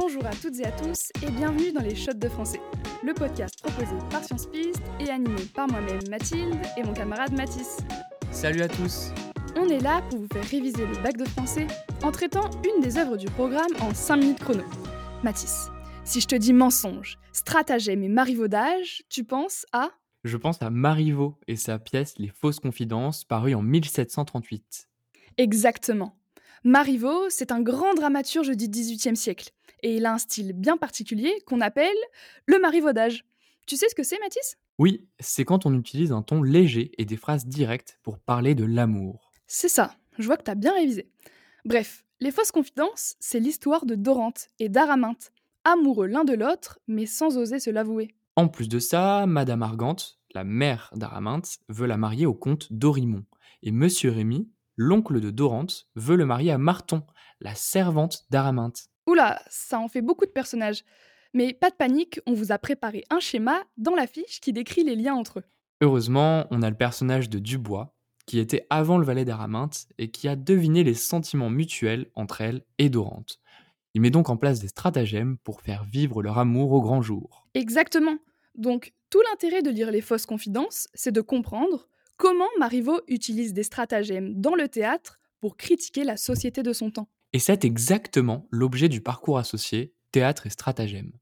Bonjour à toutes et à tous et bienvenue dans les Shots de français, le podcast proposé par Science Piste et animé par moi-même Mathilde et mon camarade Mathis. Salut à tous On est là pour vous faire réviser le bac de français en traitant une des œuvres du programme en 5 minutes chrono. Mathis, si je te dis mensonge, stratagème et marivaudage, tu penses à? Je pense à Marivaux et sa pièce Les fausses confidences parue en 1738. Exactement. Marivaux, c'est un grand dramaturge du XVIIIe siècle et il a un style bien particulier qu'on appelle le marivaudage. Tu sais ce que c'est, Mathis? Oui, c'est quand on utilise un ton léger et des phrases directes pour parler de l'amour. C'est ça, je vois que t'as bien révisé. Bref, Les fausses confidences, c'est l'histoire de Dorante et d'Araminte, amoureux l'un de l'autre, mais sans oser se l'avouer. En plus de ça, Madame Argante, la mère d'Araminte, veut la marier au comte Dorimon. Et Monsieur Rémy, l'oncle de Dorante, veut le marier à Marton, la servante d'Araminte. Oula, ça en fait beaucoup de personnages. Mais pas de panique, on vous a préparé un schéma dans la fiche qui décrit les liens entre eux. Heureusement, on a le personnage de Dubois, qui était avant le valet d'Araminte et qui a deviné les sentiments mutuels entre elle et Dorante. Il met donc en place des stratagèmes pour faire vivre leur amour au grand jour. Exactement. Donc, tout l'intérêt de lire les fausses confidences, c'est de comprendre comment Marivaux utilise des stratagèmes dans le théâtre pour critiquer la société de son temps. Et c'est exactement l'objet du parcours associé théâtre et stratagème.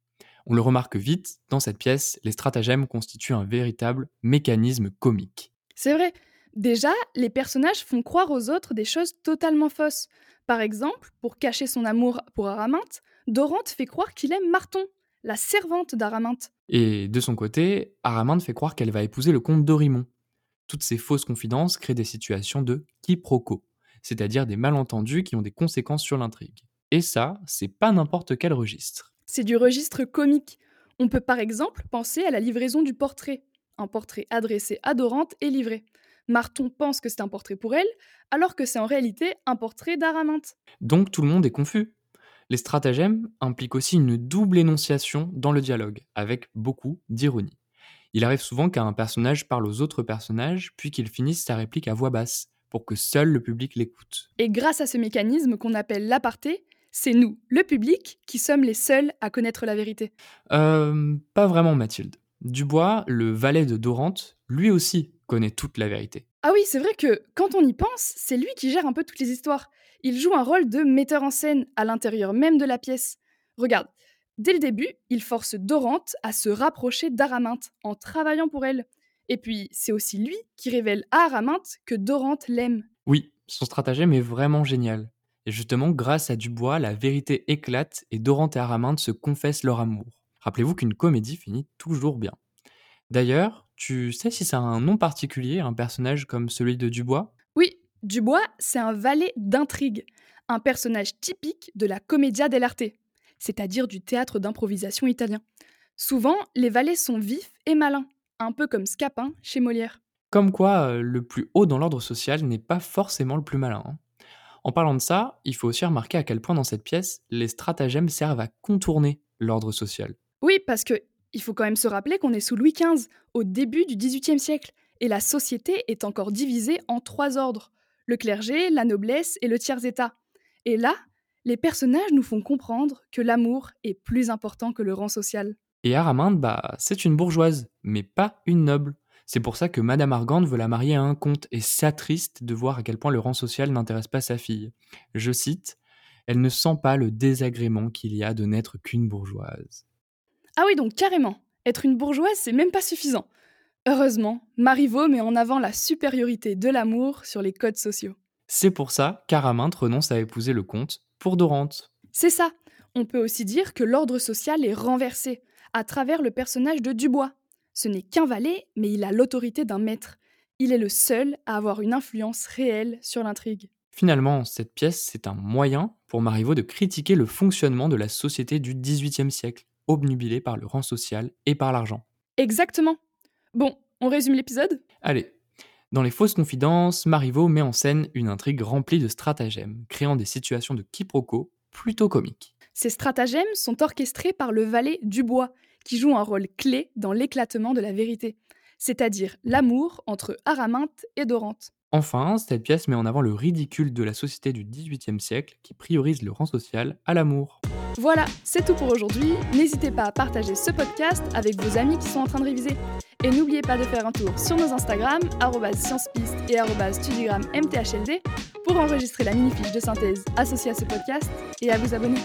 On le remarque vite, dans cette pièce, les stratagèmes constituent un véritable mécanisme comique. C'est vrai. Déjà, les personnages font croire aux autres des choses totalement fausses. Par exemple, pour cacher son amour pour Araminte, Dorante fait croire qu'il aime Marton, la servante d'Araminte. Et de son côté, Araminte fait croire qu'elle va épouser le comte Dorimon. Toutes ces fausses confidences créent des situations de quiproquo, c'est-à-dire des malentendus qui ont des conséquences sur l'intrigue. Et ça, c'est pas n'importe quel registre. C'est du registre comique. On peut par exemple penser à la livraison du portrait. Un portrait adressé à Dorante et livré. Marton pense que c'est un portrait pour elle, alors que c'est en réalité un portrait d'Araminte. Donc tout le monde est confus. Les stratagèmes impliquent aussi une double énonciation dans le dialogue, avec beaucoup d'ironie. Il arrive souvent qu'un personnage parle aux autres personnages, puis qu'il finisse sa réplique à voix basse, pour que seul le public l'écoute. Et grâce à ce mécanisme qu'on appelle l'aparté, c'est nous, le public, qui sommes les seuls à connaître la vérité. Euh, pas vraiment Mathilde. Dubois, le valet de Dorante, lui aussi connaît toute la vérité. Ah oui, c'est vrai que quand on y pense, c'est lui qui gère un peu toutes les histoires. Il joue un rôle de metteur en scène à l'intérieur même de la pièce. Regarde, dès le début, il force Dorante à se rapprocher d'Araminte en travaillant pour elle. Et puis, c'est aussi lui qui révèle à Araminte que Dorante l'aime. Oui, son stratagème est vraiment génial. Et justement, grâce à Dubois, la vérité éclate et Dorante et Araminte se confessent leur amour. Rappelez-vous qu'une comédie finit toujours bien. D'ailleurs, tu sais si ça a un nom particulier, un personnage comme celui de Dubois? Oui, Dubois, c'est un valet d'intrigue, un personnage typique de la commedia dell'arte, c'est-à-dire du théâtre d'improvisation italien. Souvent, les valets sont vifs et malins, un peu comme Scapin chez Molière. Comme quoi, euh, le plus haut dans l'ordre social n'est pas forcément le plus malin. hein. En parlant de ça, il faut aussi remarquer à quel point dans cette pièce, les stratagèmes servent à contourner l'ordre social. Oui, parce que il faut quand même se rappeler qu'on est sous Louis XV, au début du XVIIIe siècle, et la société est encore divisée en trois ordres le clergé, la noblesse et le tiers-état. Et là, les personnages nous font comprendre que l'amour est plus important que le rang social. Et Araminte, bah, c'est une bourgeoise, mais pas une noble. C'est pour ça que Madame Argande veut la marier à un comte et s'attriste de voir à quel point le rang social n'intéresse pas sa fille. Je cite Elle ne sent pas le désagrément qu'il y a de n'être qu'une bourgeoise. Ah oui, donc carrément, être une bourgeoise, c'est même pas suffisant. Heureusement, Marivaux met en avant la supériorité de l'amour sur les codes sociaux. C'est pour ça qu'Araminte renonce à épouser le comte pour Dorante. C'est ça. On peut aussi dire que l'ordre social est renversé à travers le personnage de Dubois. Ce n'est qu'un valet, mais il a l'autorité d'un maître. Il est le seul à avoir une influence réelle sur l'intrigue. Finalement, cette pièce, c'est un moyen pour Marivaux de critiquer le fonctionnement de la société du XVIIIe siècle, obnubilée par le rang social et par l'argent. Exactement. Bon, on résume l'épisode? Allez, dans les fausses confidences, Marivaux met en scène une intrigue remplie de stratagèmes, créant des situations de quiproquo plutôt comiques. Ces stratagèmes sont orchestrés par le valet Dubois, qui joue un rôle clé dans l'éclatement de la vérité, c'est-à-dire l'amour entre Araminte et Dorante. Enfin, cette pièce met en avant le ridicule de la société du XVIIIe siècle qui priorise le rang social à l'amour. Voilà, c'est tout pour aujourd'hui. N'hésitez pas à partager ce podcast avec vos amis qui sont en train de réviser. Et n'oubliez pas de faire un tour sur nos Instagram, sciencepiste et studiogrammthld, pour enregistrer la mini-fiche de synthèse associée à ce podcast et à vous abonner.